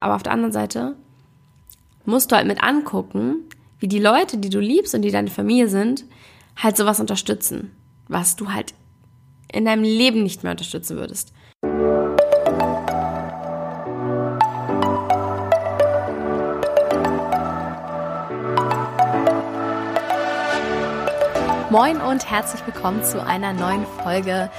Aber auf der anderen Seite musst du halt mit angucken, wie die Leute, die du liebst und die deine Familie sind, halt sowas unterstützen, was du halt in deinem Leben nicht mehr unterstützen würdest. Moin und herzlich willkommen zu einer neuen Folge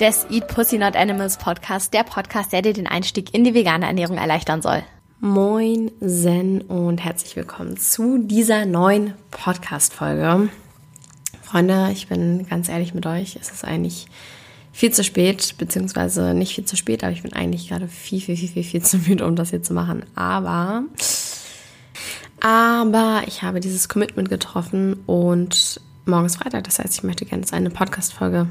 des Eat Pussy Not Animals Podcast, der Podcast, der dir den Einstieg in die vegane Ernährung erleichtern soll. Moin Zen und herzlich willkommen zu dieser neuen Podcast-Folge. Freunde, ich bin ganz ehrlich mit euch, es ist eigentlich viel zu spät, beziehungsweise nicht viel zu spät, aber ich bin eigentlich gerade viel, viel, viel, viel, viel zu müde, um das hier zu machen. Aber, aber ich habe dieses Commitment getroffen und morgen ist Freitag, das heißt, ich möchte gerne, eine Podcast-Folge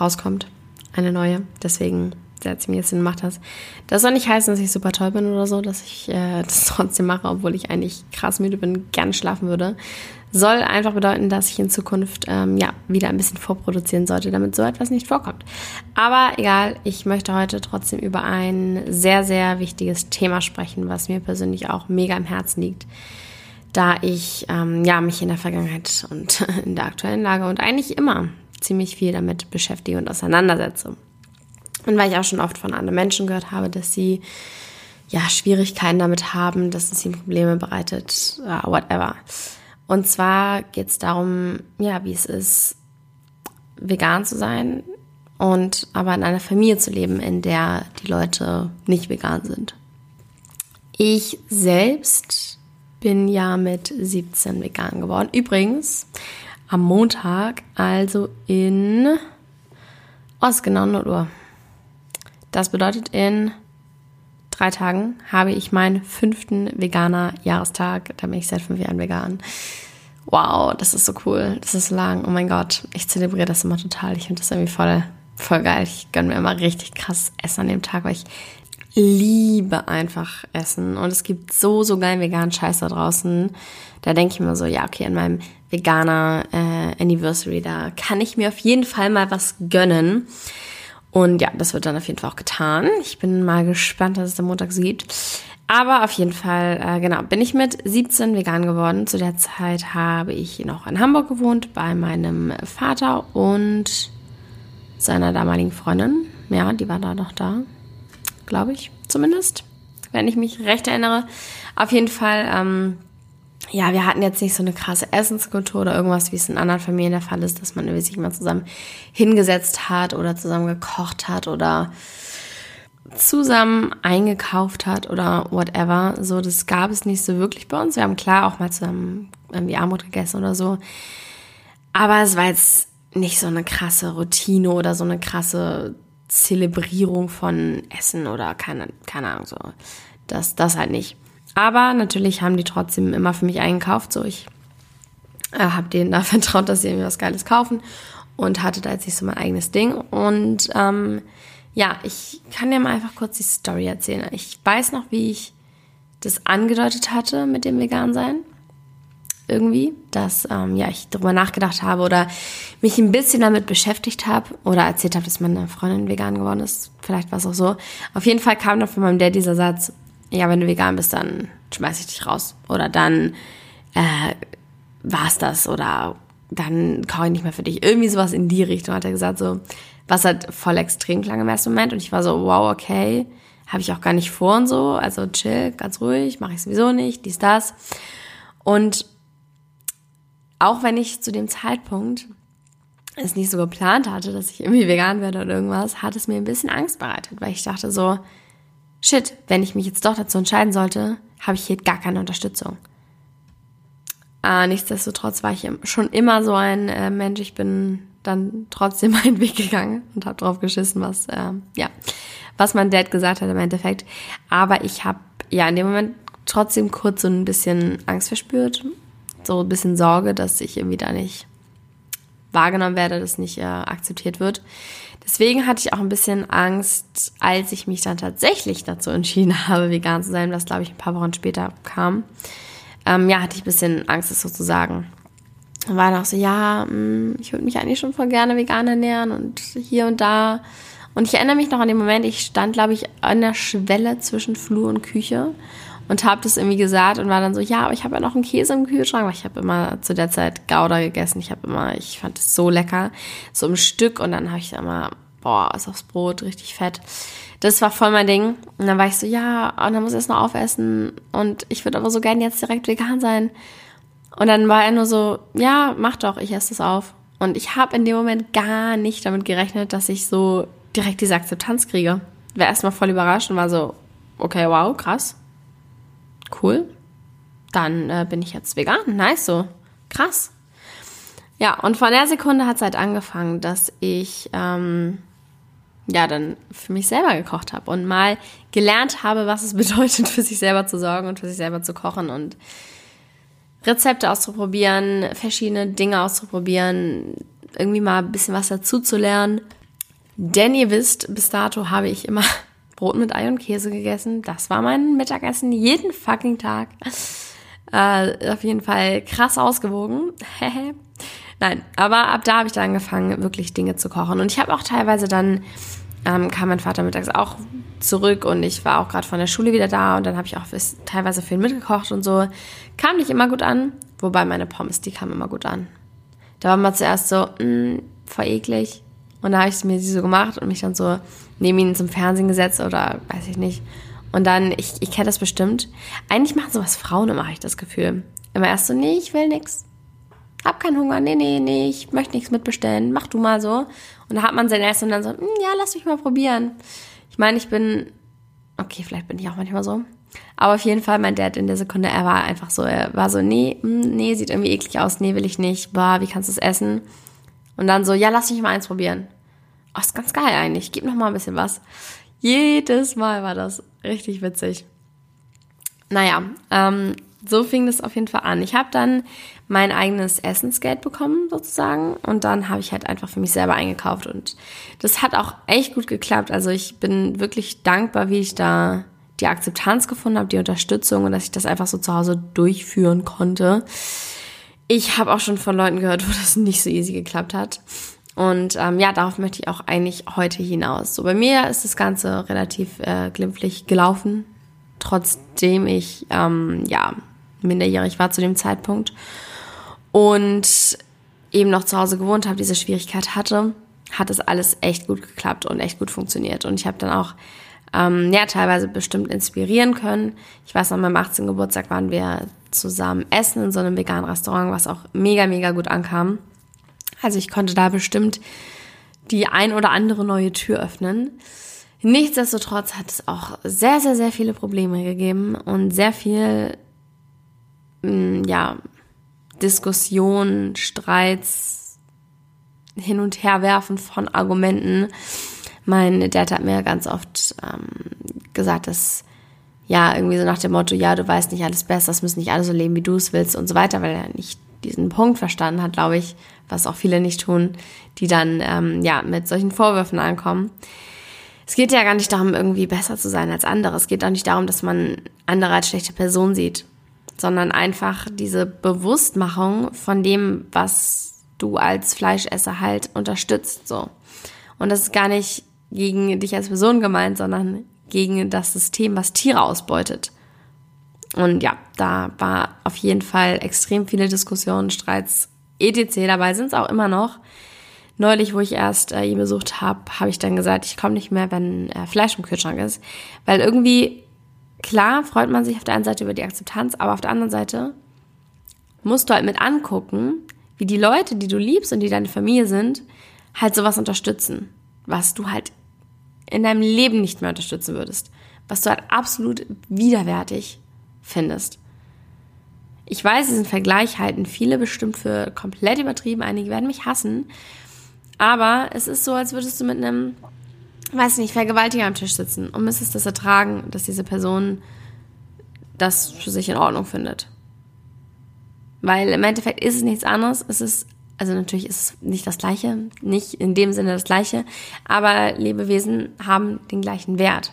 rauskommt. Eine neue. Deswegen sehr ziemlich jetzt gemacht hast. Das soll nicht heißen, dass ich super toll bin oder so, dass ich äh, das trotzdem mache, obwohl ich eigentlich krass müde bin, gerne schlafen würde. Soll einfach bedeuten, dass ich in Zukunft ähm, ja wieder ein bisschen vorproduzieren sollte, damit so etwas nicht vorkommt. Aber egal, ich möchte heute trotzdem über ein sehr, sehr wichtiges Thema sprechen, was mir persönlich auch mega im Herzen liegt. Da ich ähm, ja, mich in der Vergangenheit und in der aktuellen Lage und eigentlich immer ziemlich viel damit beschäftige und auseinandersetze. Und weil ich auch schon oft von anderen Menschen gehört habe, dass sie ja Schwierigkeiten damit haben, dass es ihnen Probleme bereitet, whatever. Und zwar geht es darum, ja, wie es ist, vegan zu sein und aber in einer Familie zu leben, in der die Leute nicht vegan sind. Ich selbst bin ja mit 17 vegan geworden. Übrigens, am Montag, also in, ist genau 0 Uhr. Das bedeutet, in drei Tagen habe ich meinen fünften veganer Jahrestag. Da bin ich seit fünf Jahren vegan. Wow, das ist so cool. Das ist so lang. Oh mein Gott, ich zelebriere das immer total. Ich finde das irgendwie voll, voll geil. Ich gönne mir immer richtig krass Essen an dem Tag, weil ich liebe einfach Essen. Und es gibt so, so geilen veganen Scheiß da draußen. Da denke ich mir so, ja, okay, an meinem veganer äh, Anniversary, da kann ich mir auf jeden Fall mal was gönnen. Und ja, das wird dann auf jeden Fall auch getan. Ich bin mal gespannt, was es am Montag gibt. Aber auf jeden Fall, äh, genau, bin ich mit 17 vegan geworden. Zu der Zeit habe ich noch in Hamburg gewohnt bei meinem Vater und seiner damaligen Freundin. Ja, die war da noch da glaube ich, zumindest, wenn ich mich recht erinnere. Auf jeden Fall, ähm, ja, wir hatten jetzt nicht so eine krasse Essenskultur oder irgendwas, wie es in anderen Familien der Fall ist, dass man sich mal zusammen hingesetzt hat oder zusammen gekocht hat oder zusammen eingekauft hat oder whatever. So, das gab es nicht so wirklich bei uns. Wir haben klar auch mal zusammen irgendwie Armut gegessen oder so. Aber es war jetzt nicht so eine krasse Routine oder so eine krasse Zelebrierung von Essen oder keine, keine Ahnung, so. Das, das halt nicht. Aber natürlich haben die trotzdem immer für mich eingekauft. So, ich äh, habe denen da vertraut, dass sie mir was Geiles kaufen und hatte da jetzt nicht so mein eigenes Ding. Und ähm, ja, ich kann dir mal einfach kurz die Story erzählen. Ich weiß noch, wie ich das angedeutet hatte mit dem Vegan-Sein irgendwie, dass ähm, ja, ich darüber nachgedacht habe oder mich ein bisschen damit beschäftigt habe oder erzählt habe, dass meine Freundin vegan geworden ist. Vielleicht war es auch so. Auf jeden Fall kam dann von meinem Dad dieser Satz, ja, wenn du vegan bist, dann schmeiß ich dich raus. Oder dann äh, war's das oder dann koche ich nicht mehr für dich. Irgendwie sowas in die Richtung hat er gesagt, so, was halt voll extrem klang im ersten Moment. Und ich war so, wow, okay, habe ich auch gar nicht vor und so. Also chill, ganz ruhig, mache ich sowieso nicht, dies, das. Und auch wenn ich zu dem Zeitpunkt es nicht so geplant hatte, dass ich irgendwie vegan werde oder irgendwas, hat es mir ein bisschen Angst bereitet, weil ich dachte so, shit, wenn ich mich jetzt doch dazu entscheiden sollte, habe ich hier gar keine Unterstützung. Äh, nichtsdestotrotz war ich schon immer so ein äh, Mensch, ich bin dann trotzdem meinen Weg gegangen und habe drauf geschissen, was äh, ja, was mein Dad gesagt hat im Endeffekt. Aber ich habe ja in dem Moment trotzdem kurz so ein bisschen Angst verspürt so ein bisschen Sorge, dass ich irgendwie da nicht wahrgenommen werde, dass nicht äh, akzeptiert wird. Deswegen hatte ich auch ein bisschen Angst, als ich mich dann tatsächlich dazu entschieden habe, vegan zu sein, was glaube ich ein paar Wochen später kam. Ähm, ja, hatte ich ein bisschen Angst, das sozusagen. War dann auch so, ja, mh, hm, ich würde mich eigentlich schon voll gerne vegan ernähren und hier und da. Und ich erinnere mich noch an den Moment, ich stand, glaube ich, an der Schwelle zwischen Flur und Küche und habe das irgendwie gesagt und war dann so, ja, aber ich habe ja noch einen Käse im Kühlschrank, weil ich habe immer zu der Zeit Gouda gegessen. Ich habe immer, ich fand es so lecker, so im Stück und dann habe ich immer, boah, ist aufs Brot, richtig fett. Das war voll mein Ding. Und dann war ich so, ja, und dann muss ich es noch aufessen und ich würde aber so gerne jetzt direkt vegan sein. Und dann war er nur so, ja, mach doch, ich esse das auf. Und ich habe in dem Moment gar nicht damit gerechnet, dass ich so direkt diese Akzeptanz kriege. War erstmal voll überrascht und war so, okay, wow, krass. Cool. Dann äh, bin ich jetzt vegan. Nice so. Krass. Ja, und von der Sekunde hat es halt angefangen, dass ich ähm, ja dann für mich selber gekocht habe und mal gelernt habe, was es bedeutet, für sich selber zu sorgen und für sich selber zu kochen und Rezepte auszuprobieren, verschiedene Dinge auszuprobieren, irgendwie mal ein bisschen was dazu zu lernen. Denn ihr wisst, bis dato habe ich immer Brot mit Ei und Käse gegessen. Das war mein Mittagessen jeden fucking Tag. Äh, auf jeden Fall krass ausgewogen. Nein, aber ab da habe ich dann angefangen, wirklich Dinge zu kochen. Und ich habe auch teilweise dann, ähm, kam mein Vater mittags auch zurück und ich war auch gerade von der Schule wieder da und dann habe ich auch teilweise ihn mitgekocht und so. Kam nicht immer gut an, wobei meine Pommes, die kamen immer gut an. Da war man zuerst so, mh, mm, voll eklig. Und da habe ich mir sie so gemacht und mich dann so neben ihn zum Fernsehen gesetzt oder weiß ich nicht. Und dann, ich, ich kenne das bestimmt. Eigentlich machen sowas Frauen immer, habe ich das Gefühl. Immer erst so, nee, ich will nix. Hab keinen Hunger, nee, nee, nee, ich möchte nichts mitbestellen, mach du mal so. Und da hat man sein Essen und dann so, hm, ja, lass mich mal probieren. Ich meine, ich bin, okay, vielleicht bin ich auch manchmal so. Aber auf jeden Fall, mein Dad in der Sekunde, er war einfach so, er war so, nee, hm, nee, sieht irgendwie eklig aus, nee, will ich nicht, bah, wie kannst du es essen? Und dann so, ja, lass mich mal eins probieren. Oh, ist ganz geil eigentlich, gib noch mal ein bisschen was. Jedes Mal war das richtig witzig. Naja, ähm, so fing das auf jeden Fall an. Ich habe dann mein eigenes Essensgeld bekommen sozusagen und dann habe ich halt einfach für mich selber eingekauft und das hat auch echt gut geklappt. Also ich bin wirklich dankbar, wie ich da die Akzeptanz gefunden habe, die Unterstützung und dass ich das einfach so zu Hause durchführen konnte. Ich habe auch schon von Leuten gehört, wo das nicht so easy geklappt hat. Und ähm, ja, darauf möchte ich auch eigentlich heute hinaus. So bei mir ist das Ganze relativ äh, glimpflich gelaufen, trotzdem ich ähm, ja minderjährig war zu dem Zeitpunkt und eben noch zu Hause gewohnt habe, diese Schwierigkeit hatte, hat es alles echt gut geklappt und echt gut funktioniert. Und ich habe dann auch ähm, ja teilweise bestimmt inspirieren können. Ich weiß, an meinem 18. Geburtstag waren wir zusammen essen in so einem veganen Restaurant, was auch mega, mega gut ankam. Also ich konnte da bestimmt die ein oder andere neue Tür öffnen. Nichtsdestotrotz hat es auch sehr, sehr, sehr viele Probleme gegeben und sehr viel Mm, ja, Diskussionen, Streits, hin und her werfen von Argumenten. Mein Dad hat mir ganz oft ähm, gesagt, dass ja, irgendwie so nach dem Motto, ja, du weißt nicht alles besser, es müssen nicht alle so leben, wie du es willst und so weiter, weil er nicht diesen Punkt verstanden hat, glaube ich, was auch viele nicht tun, die dann ähm, ja mit solchen Vorwürfen ankommen. Es geht ja gar nicht darum, irgendwie besser zu sein als andere. Es geht auch nicht darum, dass man andere als schlechte Person sieht sondern einfach diese Bewusstmachung von dem, was du als Fleischesser halt unterstützt, so. Und das ist gar nicht gegen dich als Person gemeint, sondern gegen das System, was Tiere ausbeutet. Und ja, da war auf jeden Fall extrem viele Diskussionen, Streits, etc. Dabei sind es auch immer noch. Neulich, wo ich erst äh, ihn besucht habe, habe ich dann gesagt, ich komme nicht mehr, wenn äh, Fleisch im Kühlschrank ist. Weil irgendwie klar freut man sich auf der einen Seite über die Akzeptanz, aber auf der anderen Seite musst du halt mit angucken, wie die Leute, die du liebst und die deine Familie sind, halt sowas unterstützen, was du halt in deinem Leben nicht mehr unterstützen würdest, was du halt absolut widerwärtig findest. Ich weiß, diesen Vergleich halten viele bestimmt für komplett übertrieben, einige werden mich hassen, aber es ist so, als würdest du mit einem weiß nicht, Vergewaltiger am Tisch sitzen und müsstest das ertragen, dass diese Person das für sich in Ordnung findet. Weil im Endeffekt ist es nichts anderes. Es ist, also natürlich ist es nicht das Gleiche, nicht in dem Sinne das Gleiche, aber Lebewesen haben den gleichen Wert.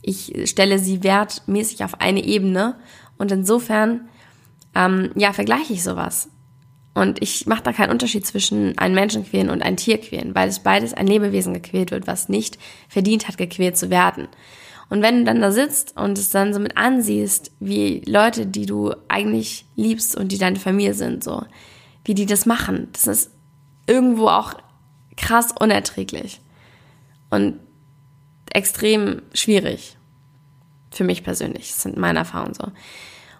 Ich stelle sie wertmäßig auf eine Ebene und insofern, ähm, ja, vergleiche ich sowas. Und ich mache da keinen Unterschied zwischen einem Menschen quälen und ein Tier quälen, weil es beides ein Lebewesen gequält wird, was nicht verdient hat, gequält zu werden. Und wenn du dann da sitzt und es dann so mit ansiehst, wie Leute, die du eigentlich liebst und die deine Familie sind, so, wie die das machen, das ist irgendwo auch krass unerträglich und extrem schwierig. Für mich persönlich. Das sind meine Erfahrungen so.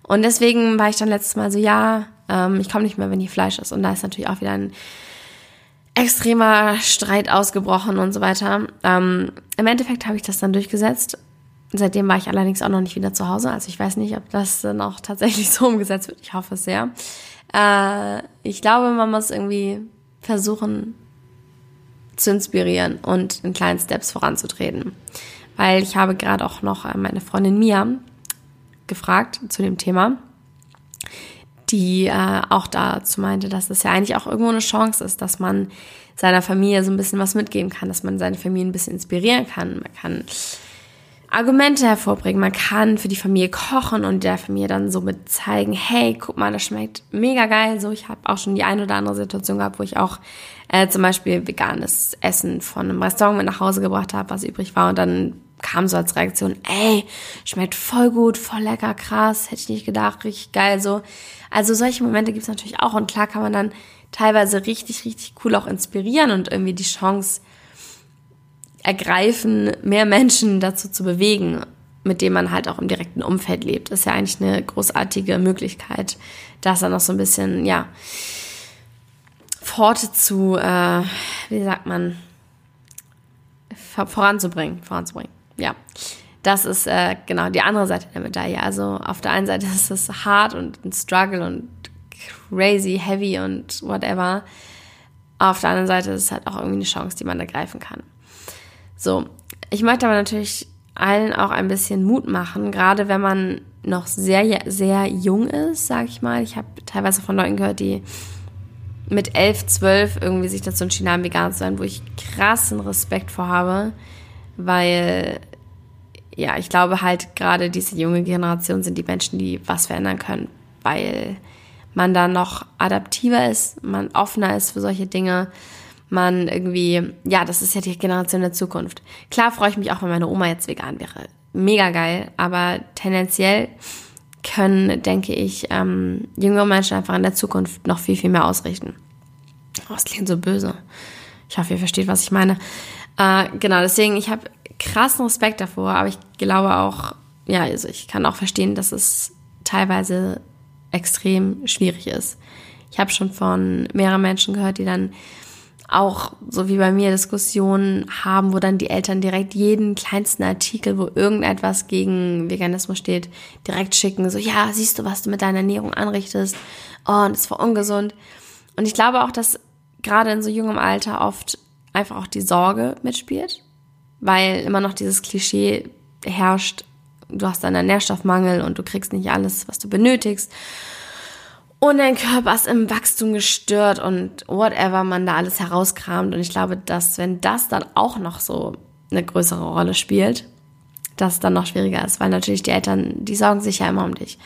Und deswegen war ich dann letztes Mal so, ja, ähm, ich komme nicht mehr, wenn hier Fleisch ist. Und da ist natürlich auch wieder ein extremer Streit ausgebrochen und so weiter. Ähm, Im Endeffekt habe ich das dann durchgesetzt. Seitdem war ich allerdings auch noch nicht wieder zu Hause. Also ich weiß nicht, ob das dann auch tatsächlich so umgesetzt wird. Ich hoffe es sehr. Äh, ich glaube, man muss irgendwie versuchen zu inspirieren und in kleinen Steps voranzutreten. Weil ich habe gerade auch noch äh, meine Freundin Mia gefragt zu dem Thema die äh, auch dazu meinte, dass es ja eigentlich auch irgendwo eine Chance ist, dass man seiner Familie so ein bisschen was mitgeben kann, dass man seine Familie ein bisschen inspirieren kann. Man kann Argumente hervorbringen, man kann für die Familie kochen und der Familie dann so mit zeigen, hey, guck mal, das schmeckt mega geil. So, ich habe auch schon die eine oder andere Situation gehabt, wo ich auch äh, zum Beispiel veganes Essen von einem Restaurant mit nach Hause gebracht habe, was übrig war und dann kam so als Reaktion, ey, schmeckt voll gut, voll lecker, krass, hätte ich nicht gedacht, richtig geil so. Also solche Momente gibt es natürlich auch und klar kann man dann teilweise richtig, richtig cool auch inspirieren und irgendwie die Chance ergreifen, mehr Menschen dazu zu bewegen, mit dem man halt auch im direkten Umfeld lebt. Das ist ja eigentlich eine großartige Möglichkeit, das dann noch so ein bisschen, ja, Pforte zu, äh, wie sagt man, voranzubringen, voranzubringen ja, das ist äh, genau die andere Seite der Medaille. Also auf der einen Seite ist es hart und ein Struggle und crazy, heavy und whatever. Auf der anderen Seite ist es halt auch irgendwie eine Chance, die man ergreifen kann. So, ich möchte aber natürlich allen auch ein bisschen Mut machen, gerade wenn man noch sehr, sehr jung ist, sag ich mal. Ich habe teilweise von Leuten gehört, die mit elf, zwölf irgendwie sich dazu entschieden haben, vegan zu sein, wo ich krassen Respekt vor habe weil ja, ich glaube halt gerade diese junge Generation sind die Menschen, die was verändern können, weil man da noch adaptiver ist, man offener ist für solche Dinge, man irgendwie, ja, das ist ja die Generation der Zukunft. Klar freue ich mich auch, wenn meine Oma jetzt vegan wäre. Mega geil, aber tendenziell können, denke ich, ähm, jüngere Menschen einfach in der Zukunft noch viel, viel mehr ausrichten. Oh, das klingt so böse. Ich hoffe, ihr versteht, was ich meine. Äh, genau, deswegen, ich habe krassen Respekt davor, aber ich glaube auch, ja, also ich kann auch verstehen, dass es teilweise extrem schwierig ist. Ich habe schon von mehreren Menschen gehört, die dann auch, so wie bei mir, Diskussionen haben, wo dann die Eltern direkt jeden kleinsten Artikel, wo irgendetwas gegen Veganismus steht, direkt schicken. So, ja, siehst du, was du mit deiner Ernährung anrichtest? Oh, und es war ungesund. Und ich glaube auch, dass gerade in so jungem Alter oft einfach auch die Sorge mitspielt, weil immer noch dieses Klischee herrscht, du hast einen Nährstoffmangel und du kriegst nicht alles, was du benötigst. Und dein Körper ist im Wachstum gestört und whatever man da alles herauskramt. Und ich glaube, dass wenn das dann auch noch so eine größere Rolle spielt, dass es dann noch schwieriger ist, weil natürlich die Eltern, die sorgen sich ja immer um dich.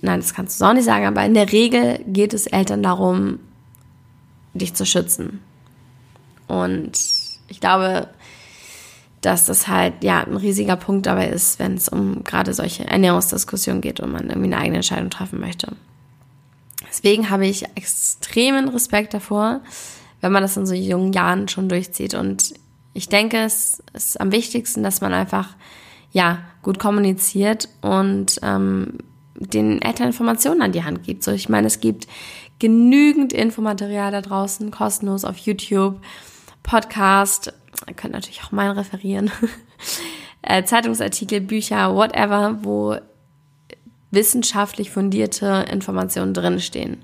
Nein, das kannst du auch nicht sagen, aber in der Regel geht es Eltern darum, dich zu schützen. Und ich glaube, dass das halt ja ein riesiger Punkt dabei ist, wenn es um gerade solche Ernährungsdiskussionen geht und man irgendwie eine eigene Entscheidung treffen möchte. Deswegen habe ich extremen Respekt davor, wenn man das in so jungen Jahren schon durchzieht. Und ich denke, es ist am wichtigsten, dass man einfach ja gut kommuniziert und ähm, den Eltern Informationen an die Hand gibt. So, ich meine, es gibt genügend Infomaterial da draußen, kostenlos auf YouTube Podcast, ihr könnt natürlich auch meinen referieren, äh, Zeitungsartikel, Bücher, whatever, wo wissenschaftlich fundierte Informationen drinstehen.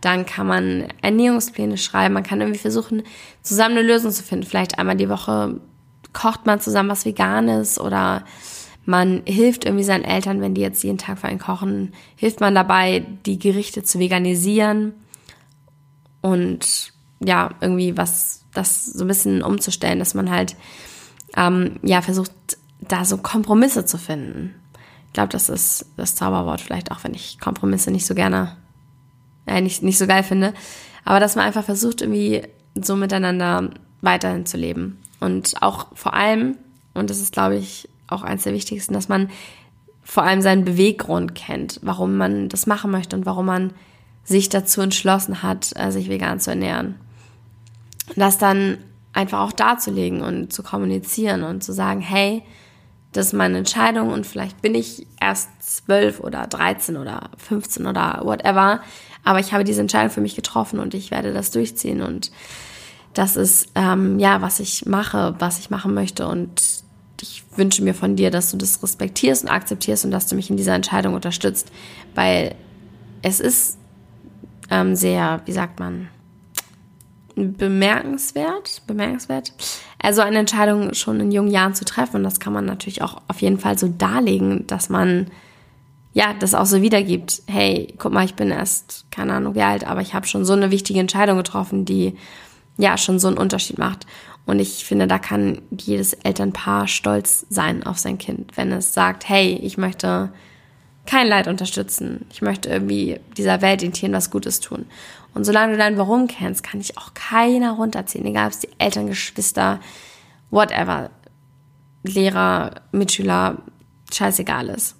Dann kann man Ernährungspläne schreiben, man kann irgendwie versuchen, zusammen eine Lösung zu finden. Vielleicht einmal die Woche kocht man zusammen was Veganes oder man hilft irgendwie seinen Eltern, wenn die jetzt jeden Tag für einen kochen, hilft man dabei, die Gerichte zu veganisieren und ja, irgendwie was das so ein bisschen umzustellen, dass man halt ähm, ja versucht, da so Kompromisse zu finden. Ich glaube, das ist das Zauberwort vielleicht auch, wenn ich Kompromisse nicht so gerne äh, nicht, nicht so geil finde. Aber dass man einfach versucht, irgendwie so miteinander weiterhin zu leben. Und auch vor allem, und das ist, glaube ich, auch eins der wichtigsten, dass man vor allem seinen Beweggrund kennt, warum man das machen möchte und warum man sich dazu entschlossen hat, äh, sich vegan zu ernähren. Das dann einfach auch darzulegen und zu kommunizieren und zu sagen, hey, das ist meine Entscheidung und vielleicht bin ich erst zwölf oder dreizehn oder 15 oder whatever, aber ich habe diese Entscheidung für mich getroffen und ich werde das durchziehen und das ist ähm, ja, was ich mache, was ich machen möchte und ich wünsche mir von dir, dass du das respektierst und akzeptierst und dass du mich in dieser Entscheidung unterstützt, weil es ist ähm, sehr, wie sagt man, bemerkenswert, bemerkenswert, also eine Entscheidung schon in jungen Jahren zu treffen. Und das kann man natürlich auch auf jeden Fall so darlegen, dass man ja das auch so wiedergibt. Hey, guck mal, ich bin erst keine Ahnung wie alt, aber ich habe schon so eine wichtige Entscheidung getroffen, die ja schon so einen Unterschied macht. Und ich finde, da kann jedes Elternpaar stolz sein auf sein Kind, wenn es sagt, hey, ich möchte kein Leid unterstützen. Ich möchte irgendwie dieser Welt, den Tieren was Gutes tun. Und solange du dein Warum kennst, kann ich auch keiner runterziehen, egal ob es die Eltern, Geschwister, whatever, Lehrer, Mitschüler, scheißegal ist.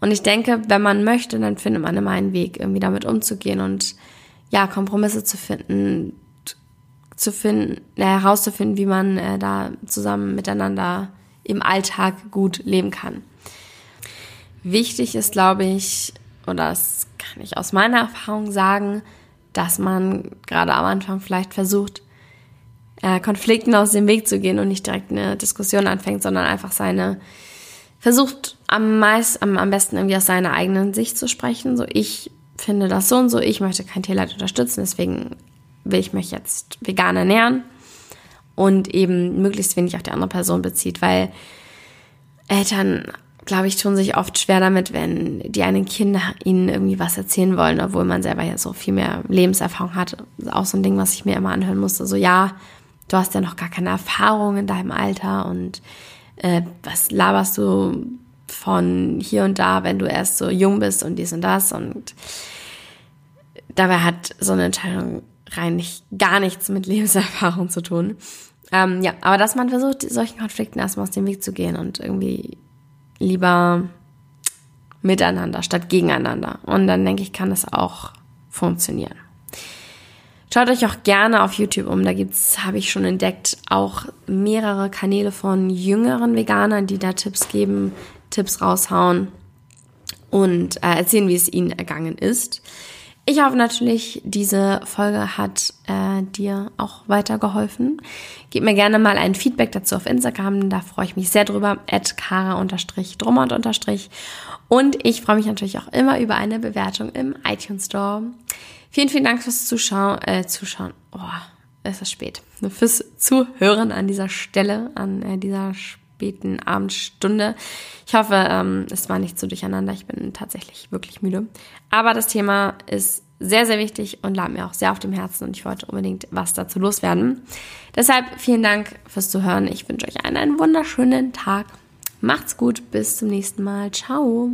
Und ich denke, wenn man möchte, dann findet man immer einen Weg, irgendwie damit umzugehen und ja, Kompromisse zu finden, zu finden, äh, herauszufinden, wie man äh, da zusammen miteinander im Alltag gut leben kann. Wichtig ist, glaube ich, oder das kann ich aus meiner Erfahrung sagen, dass man gerade am Anfang vielleicht versucht, äh, Konflikten aus dem Weg zu gehen und nicht direkt eine Diskussion anfängt, sondern einfach seine, versucht am meist, am, am besten irgendwie aus seiner eigenen Sicht zu sprechen. So, ich finde das so und so, ich möchte kein Tierleid unterstützen, deswegen will ich mich jetzt vegan ernähren und eben möglichst wenig auf die andere Person bezieht, weil Eltern glaube ich, tun sich oft schwer damit, wenn die einen Kinder ihnen irgendwie was erzählen wollen, obwohl man selber ja so viel mehr Lebenserfahrung hat. Auch so ein Ding, was ich mir immer anhören musste. So, ja, du hast ja noch gar keine Erfahrung in deinem Alter und äh, was laberst du von hier und da, wenn du erst so jung bist und dies und das und dabei hat so eine Entscheidung rein nicht, gar nichts mit Lebenserfahrung zu tun. Ähm, ja, aber dass man versucht, solchen Konflikten erstmal aus dem Weg zu gehen und irgendwie lieber miteinander statt gegeneinander. Und dann denke ich, kann das auch funktionieren. Schaut euch auch gerne auf YouTube um. Da gibt's, habe ich schon entdeckt, auch mehrere Kanäle von jüngeren Veganern, die da Tipps geben, Tipps raushauen und äh, erzählen, wie es ihnen ergangen ist. Ich hoffe natürlich, diese Folge hat äh, dir auch weitergeholfen. Gib mir gerne mal ein Feedback dazu auf Instagram, da freue ich mich sehr drüber, at kara-drummond- und ich freue mich natürlich auch immer über eine Bewertung im iTunes Store. Vielen, vielen Dank fürs Zuschauen, äh, Zuschauen, oh, es ist spät, fürs Zuhören an dieser Stelle, an äh, dieser späten Abendstunde. Ich hoffe, ähm, es war nicht so durcheinander. Ich bin tatsächlich wirklich müde. Aber das Thema ist sehr, sehr wichtig und lag mir auch sehr auf dem Herzen und ich wollte unbedingt was dazu loswerden. Deshalb vielen Dank fürs Zuhören. Ich wünsche euch einen, einen wunderschönen Tag. Macht's gut, bis zum nächsten Mal. Ciao.